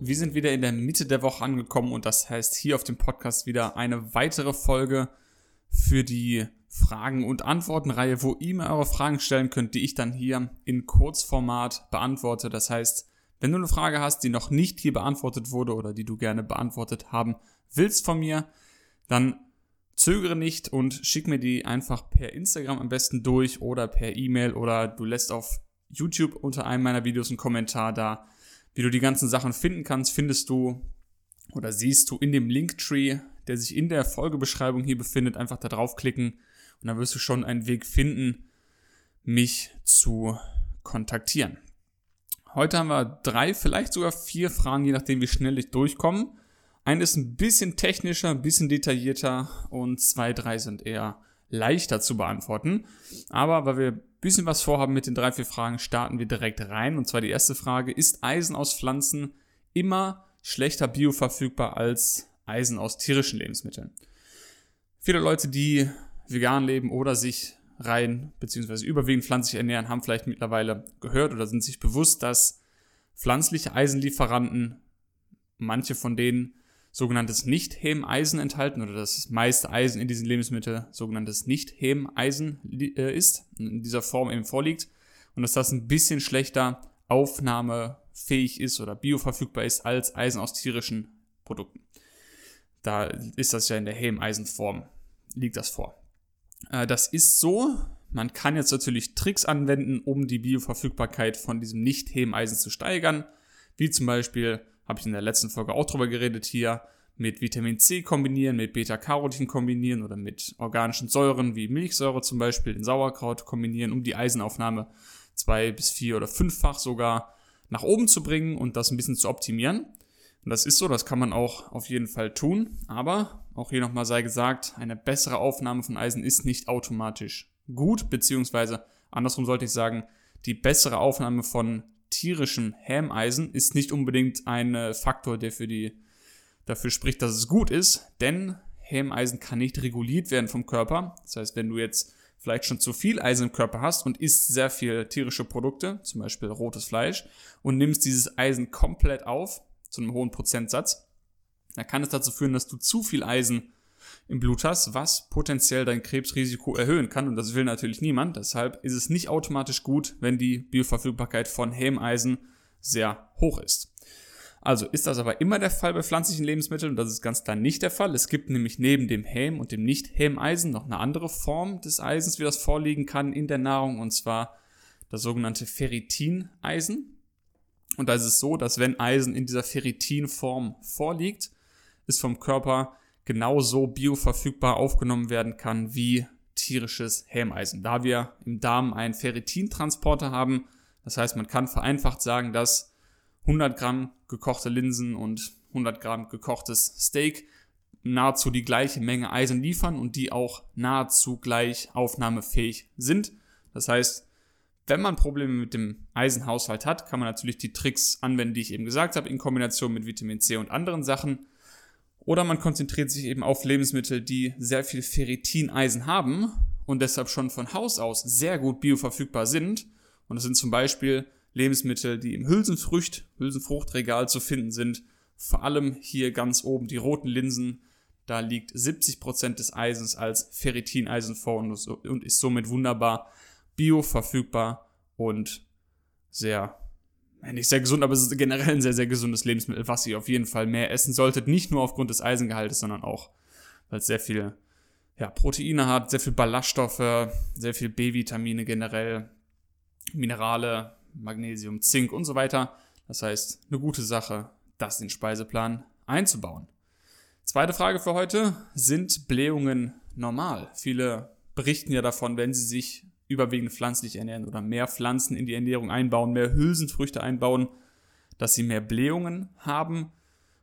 wir sind wieder in der Mitte der Woche angekommen und das heißt hier auf dem Podcast wieder eine weitere Folge für die Fragen- und Antwortenreihe, wo ihr mir eure Fragen stellen könnt, die ich dann hier in Kurzformat beantworte. Das heißt, wenn du eine Frage hast, die noch nicht hier beantwortet wurde oder die du gerne beantwortet haben willst von mir, dann zögere nicht und schick mir die einfach per Instagram am besten durch oder per E-Mail oder du lässt auf YouTube unter einem meiner Videos einen Kommentar da. Wie du die ganzen Sachen finden kannst, findest du oder siehst du in dem Linktree, der sich in der Folgebeschreibung hier befindet. Einfach da draufklicken und dann wirst du schon einen Weg finden, mich zu kontaktieren. Heute haben wir drei, vielleicht sogar vier Fragen, je nachdem, wie schnell ich durchkomme. Eine ist ein bisschen technischer, ein bisschen detaillierter und zwei, drei sind eher leichter zu beantworten. Aber weil wir bisschen was vorhaben mit den drei, vier Fragen, starten wir direkt rein. Und zwar die erste Frage, ist Eisen aus Pflanzen immer schlechter bioverfügbar als Eisen aus tierischen Lebensmitteln? Viele Leute, die vegan leben oder sich rein bzw. überwiegend pflanzlich ernähren, haben vielleicht mittlerweile gehört oder sind sich bewusst, dass pflanzliche Eisenlieferanten, manche von denen sogenanntes Nicht-Hemeisen enthalten oder das meiste Eisen in diesen Lebensmitteln sogenanntes Nicht-Hemeisen äh, ist, in dieser Form eben vorliegt und dass das ein bisschen schlechter aufnahmefähig ist oder bioverfügbar ist als Eisen aus tierischen Produkten. Da ist das ja in der Hemeisenform, liegt das vor. Äh, das ist so. Man kann jetzt natürlich Tricks anwenden, um die Bioverfügbarkeit von diesem Nicht-Hemeisen zu steigern, wie zum Beispiel habe ich in der letzten Folge auch drüber geredet hier, mit Vitamin C kombinieren, mit Beta-Carotin kombinieren oder mit organischen Säuren wie Milchsäure zum Beispiel in Sauerkraut kombinieren, um die Eisenaufnahme zwei bis vier oder fünffach sogar nach oben zu bringen und das ein bisschen zu optimieren. Und das ist so, das kann man auch auf jeden Fall tun. Aber auch hier nochmal sei gesagt, eine bessere Aufnahme von Eisen ist nicht automatisch gut, beziehungsweise andersrum sollte ich sagen, die bessere Aufnahme von tierischem Hämeisen ist nicht unbedingt ein äh, Faktor, der für die, dafür spricht, dass es gut ist, denn Hämeisen kann nicht reguliert werden vom Körper. Das heißt, wenn du jetzt vielleicht schon zu viel Eisen im Körper hast und isst sehr viel tierische Produkte, zum Beispiel rotes Fleisch, und nimmst dieses Eisen komplett auf, zu einem hohen Prozentsatz, dann kann es dazu führen, dass du zu viel Eisen im Blut hast, was potenziell dein Krebsrisiko erhöhen kann. Und das will natürlich niemand. Deshalb ist es nicht automatisch gut, wenn die Bioverfügbarkeit von Hemeisen sehr hoch ist. Also ist das aber immer der Fall bei pflanzlichen Lebensmitteln und das ist ganz klar nicht der Fall. Es gibt nämlich neben dem Häm und dem Nicht-Hämeisen noch eine andere Form des Eisens, wie das vorliegen kann in der Nahrung und zwar das sogenannte Ferritineisen. Und da ist es so, dass wenn Eisen in dieser Ferritinform vorliegt, ist vom Körper genauso bioverfügbar aufgenommen werden kann wie tierisches Hämeisen. Da wir im Darm einen Ferritintransporter haben, das heißt, man kann vereinfacht sagen, dass 100 Gramm gekochte Linsen und 100 Gramm gekochtes Steak nahezu die gleiche Menge Eisen liefern und die auch nahezu gleich aufnahmefähig sind. Das heißt, wenn man Probleme mit dem Eisenhaushalt hat, kann man natürlich die Tricks anwenden, die ich eben gesagt habe, in Kombination mit Vitamin C und anderen Sachen. Oder man konzentriert sich eben auf Lebensmittel, die sehr viel Ferritineisen haben und deshalb schon von Haus aus sehr gut bioverfügbar sind. Und das sind zum Beispiel Lebensmittel, die im Hülsenfrücht, Hülsenfruchtregal zu finden sind. Vor allem hier ganz oben die roten Linsen. Da liegt 70% des Eisens als Ferritineisen vor und ist somit wunderbar bioverfügbar und sehr nicht sehr gesund, aber es ist generell ein sehr, sehr gesundes Lebensmittel, was ihr auf jeden Fall mehr essen solltet. Nicht nur aufgrund des Eisengehaltes, sondern auch, weil es sehr viel ja, Proteine hat, sehr viel Ballaststoffe, sehr viel B-Vitamine generell, Minerale, Magnesium, Zink und so weiter. Das heißt, eine gute Sache, das in den Speiseplan einzubauen. Zweite Frage für heute. Sind Blähungen normal? Viele berichten ja davon, wenn sie sich überwiegend pflanzlich ernähren oder mehr Pflanzen in die Ernährung einbauen, mehr Hülsenfrüchte einbauen, dass sie mehr Blähungen haben,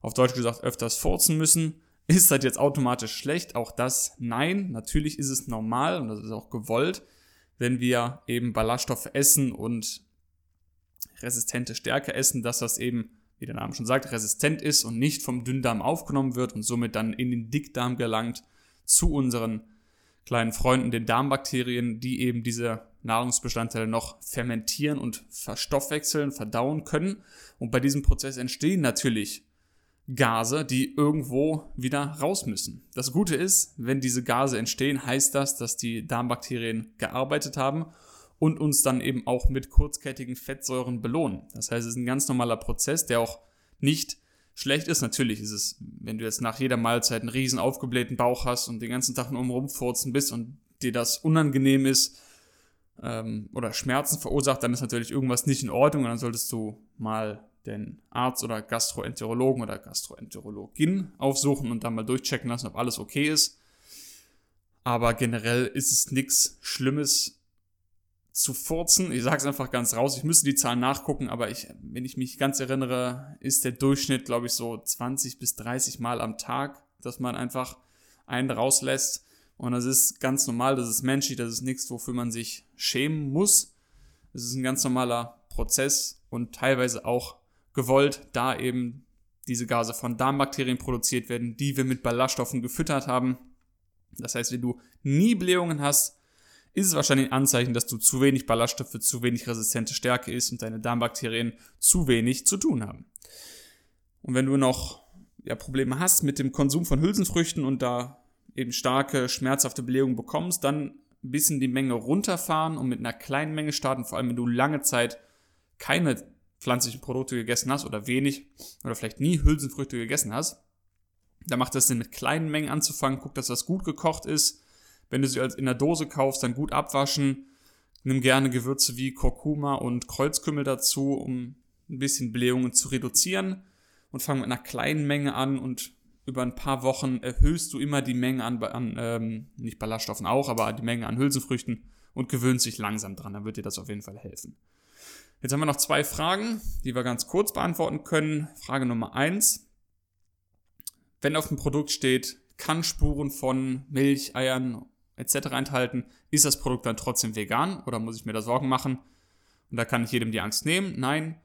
auf Deutsch gesagt öfters furzen müssen. Ist das jetzt automatisch schlecht? Auch das nein. Natürlich ist es normal und das ist auch gewollt, wenn wir eben Ballaststoffe essen und resistente Stärke essen, dass das eben, wie der Name schon sagt, resistent ist und nicht vom Dünndarm aufgenommen wird und somit dann in den Dickdarm gelangt zu unseren kleinen Freunden, den Darmbakterien, die eben diese Nahrungsbestandteile noch fermentieren und verstoffwechseln, verdauen können. Und bei diesem Prozess entstehen natürlich Gase, die irgendwo wieder raus müssen. Das Gute ist, wenn diese Gase entstehen, heißt das, dass die Darmbakterien gearbeitet haben und uns dann eben auch mit kurzkettigen Fettsäuren belohnen. Das heißt, es ist ein ganz normaler Prozess, der auch nicht schlecht ist. Natürlich ist es, wenn du jetzt nach jeder Mahlzeit einen riesen aufgeblähten Bauch hast und den ganzen Tag nur rumfurzen bist und dir das unangenehm ist ähm, oder Schmerzen verursacht, dann ist natürlich irgendwas nicht in Ordnung und dann solltest du mal den Arzt oder Gastroenterologen oder Gastroenterologin aufsuchen und dann mal durchchecken lassen, ob alles okay ist. Aber generell ist es nichts Schlimmes zu furzen. Ich sage es einfach ganz raus. Ich müsste die Zahlen nachgucken, aber ich, wenn ich mich ganz erinnere, ist der Durchschnitt, glaube ich, so 20 bis 30 Mal am Tag, dass man einfach einen rauslässt. Und das ist ganz normal, das ist menschlich, das ist nichts, wofür man sich schämen muss. Es ist ein ganz normaler Prozess und teilweise auch gewollt, da eben diese Gase von Darmbakterien produziert werden, die wir mit Ballaststoffen gefüttert haben. Das heißt, wenn du nie Blähungen hast, ist es wahrscheinlich ein Anzeichen, dass du zu wenig Ballaststoffe, zu wenig resistente Stärke isst und deine Darmbakterien zu wenig zu tun haben. Und wenn du noch ja, Probleme hast mit dem Konsum von Hülsenfrüchten und da eben starke, schmerzhafte Blähungen bekommst, dann ein bisschen die Menge runterfahren und mit einer kleinen Menge starten, vor allem wenn du lange Zeit keine pflanzlichen Produkte gegessen hast oder wenig oder vielleicht nie Hülsenfrüchte gegessen hast. Da macht es Sinn, mit kleinen Mengen anzufangen. Guck, dass das gut gekocht ist, wenn du sie als in der Dose kaufst, dann gut abwaschen. Nimm gerne Gewürze wie Kurkuma und Kreuzkümmel dazu, um ein bisschen Blähungen zu reduzieren. Und fang mit einer kleinen Menge an und über ein paar Wochen erhöhst du immer die Menge an, an ähm, nicht Ballaststoffen auch, aber die Menge an Hülsenfrüchten und gewöhnst dich langsam dran. Dann wird dir das auf jeden Fall helfen. Jetzt haben wir noch zwei Fragen, die wir ganz kurz beantworten können. Frage Nummer eins: Wenn auf dem Produkt steht, kann Spuren von Milch, Eiern etc. enthalten, ist das Produkt dann trotzdem vegan oder muss ich mir da Sorgen machen? Und da kann ich jedem die Angst nehmen. Nein,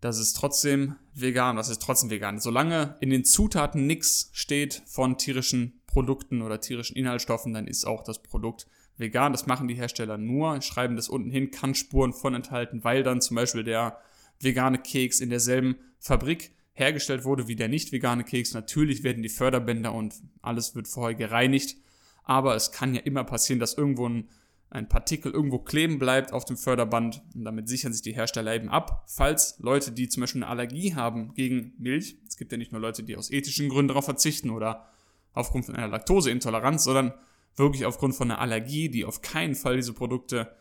das ist trotzdem vegan, das ist trotzdem vegan. Solange in den Zutaten nichts steht von tierischen Produkten oder tierischen Inhaltsstoffen, dann ist auch das Produkt vegan. Das machen die Hersteller nur, schreiben das unten hin, kann Spuren von enthalten, weil dann zum Beispiel der vegane Keks in derselben Fabrik hergestellt wurde wie der nicht vegane Keks. Natürlich werden die Förderbänder und alles wird vorher gereinigt aber es kann ja immer passieren, dass irgendwo ein, ein Partikel irgendwo kleben bleibt auf dem Förderband und damit sichern sich die Hersteller eben ab, falls Leute, die zum Beispiel eine Allergie haben gegen Milch, es gibt ja nicht nur Leute, die aus ethischen Gründen darauf verzichten oder aufgrund von einer Laktoseintoleranz, sondern wirklich aufgrund von einer Allergie, die auf keinen Fall diese Produkte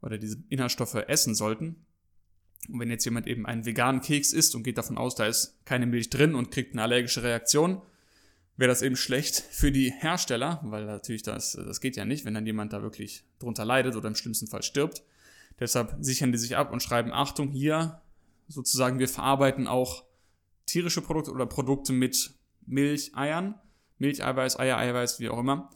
oder diese Inhaltsstoffe essen sollten. Und wenn jetzt jemand eben einen veganen Keks isst und geht davon aus, da ist keine Milch drin und kriegt eine allergische Reaktion, wäre das eben schlecht für die Hersteller, weil natürlich das, das geht ja nicht, wenn dann jemand da wirklich drunter leidet oder im schlimmsten Fall stirbt. Deshalb sichern die sich ab und schreiben, Achtung, hier sozusagen, wir verarbeiten auch tierische Produkte oder Produkte mit Milch, Eiern, Milcheiweiß, Eier-Eiweiß, wie auch immer.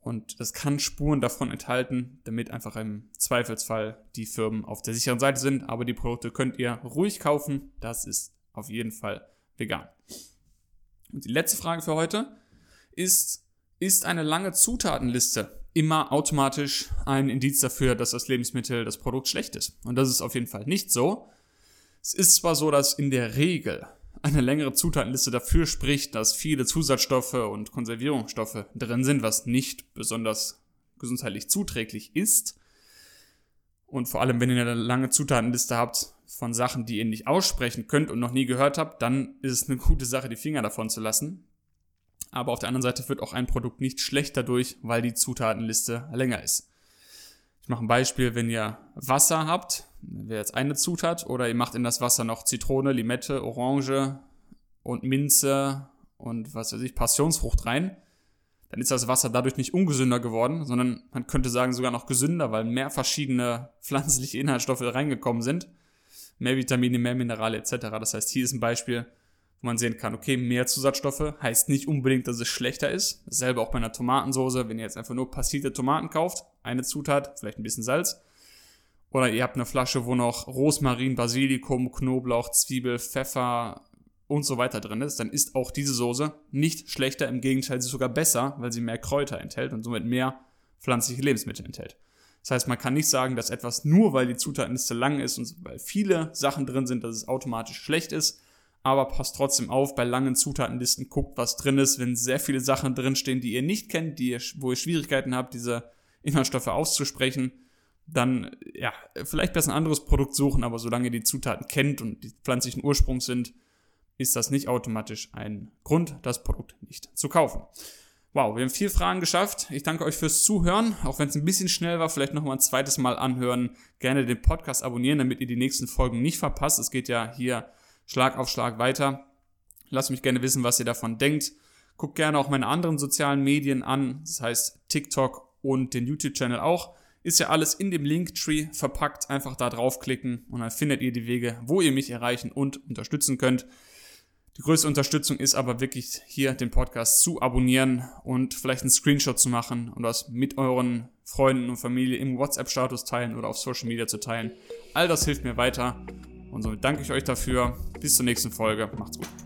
Und das kann Spuren davon enthalten, damit einfach im Zweifelsfall die Firmen auf der sicheren Seite sind. Aber die Produkte könnt ihr ruhig kaufen. Das ist auf jeden Fall vegan. Und die letzte Frage für heute ist, ist eine lange Zutatenliste immer automatisch ein Indiz dafür, dass das Lebensmittel, das Produkt schlecht ist? Und das ist auf jeden Fall nicht so. Es ist zwar so, dass in der Regel eine längere Zutatenliste dafür spricht, dass viele Zusatzstoffe und Konservierungsstoffe drin sind, was nicht besonders gesundheitlich zuträglich ist. Und vor allem, wenn ihr eine lange Zutatenliste habt, von Sachen, die ihr nicht aussprechen könnt und noch nie gehört habt, dann ist es eine gute Sache, die Finger davon zu lassen. Aber auf der anderen Seite wird auch ein Produkt nicht schlecht dadurch, weil die Zutatenliste länger ist. Ich mache ein Beispiel, wenn ihr Wasser habt, wäre jetzt eine Zutat, oder ihr macht in das Wasser noch Zitrone, Limette, Orange und Minze und was weiß ich, Passionsfrucht rein, dann ist das Wasser dadurch nicht ungesünder geworden, sondern man könnte sagen sogar noch gesünder, weil mehr verschiedene pflanzliche Inhaltsstoffe reingekommen sind mehr Vitamine, mehr Minerale etc. Das heißt, hier ist ein Beispiel, wo man sehen kann, okay, mehr Zusatzstoffe heißt nicht unbedingt, dass es schlechter ist. Dasselbe auch bei einer Tomatensoße, wenn ihr jetzt einfach nur passierte Tomaten kauft, eine Zutat, vielleicht ein bisschen Salz. Oder ihr habt eine Flasche, wo noch Rosmarin, Basilikum, Knoblauch, Zwiebel, Pfeffer, und so weiter drin ist, dann ist auch diese Soße nicht schlechter, im Gegenteil, sie ist sogar besser, weil sie mehr Kräuter enthält und somit mehr pflanzliche Lebensmittel enthält. Das heißt, man kann nicht sagen, dass etwas nur, weil die Zutatenliste lang ist und weil viele Sachen drin sind, dass es automatisch schlecht ist, aber passt trotzdem auf, bei langen Zutatenlisten guckt, was drin ist, wenn sehr viele Sachen drinstehen, die ihr nicht kennt, die ihr, wo ihr Schwierigkeiten habt, diese Inhaltsstoffe auszusprechen, dann ja, vielleicht besser ein anderes Produkt suchen, aber solange ihr die Zutaten kennt und die pflanzlichen Ursprungs sind, ist das nicht automatisch ein Grund, das Produkt nicht zu kaufen. Wow, wir haben vier Fragen geschafft. Ich danke euch fürs Zuhören. Auch wenn es ein bisschen schnell war, vielleicht nochmal ein zweites Mal anhören. Gerne den Podcast abonnieren, damit ihr die nächsten Folgen nicht verpasst. Es geht ja hier Schlag auf Schlag weiter. Lasst mich gerne wissen, was ihr davon denkt. Guckt gerne auch meine anderen sozialen Medien an. Das heißt TikTok und den YouTube-Channel auch. Ist ja alles in dem Linktree verpackt. Einfach da draufklicken und dann findet ihr die Wege, wo ihr mich erreichen und unterstützen könnt. Die größte Unterstützung ist aber wirklich hier den Podcast zu abonnieren und vielleicht einen Screenshot zu machen und das mit euren Freunden und Familie im WhatsApp-Status teilen oder auf Social Media zu teilen. All das hilft mir weiter und somit danke ich euch dafür. Bis zur nächsten Folge. Macht's gut.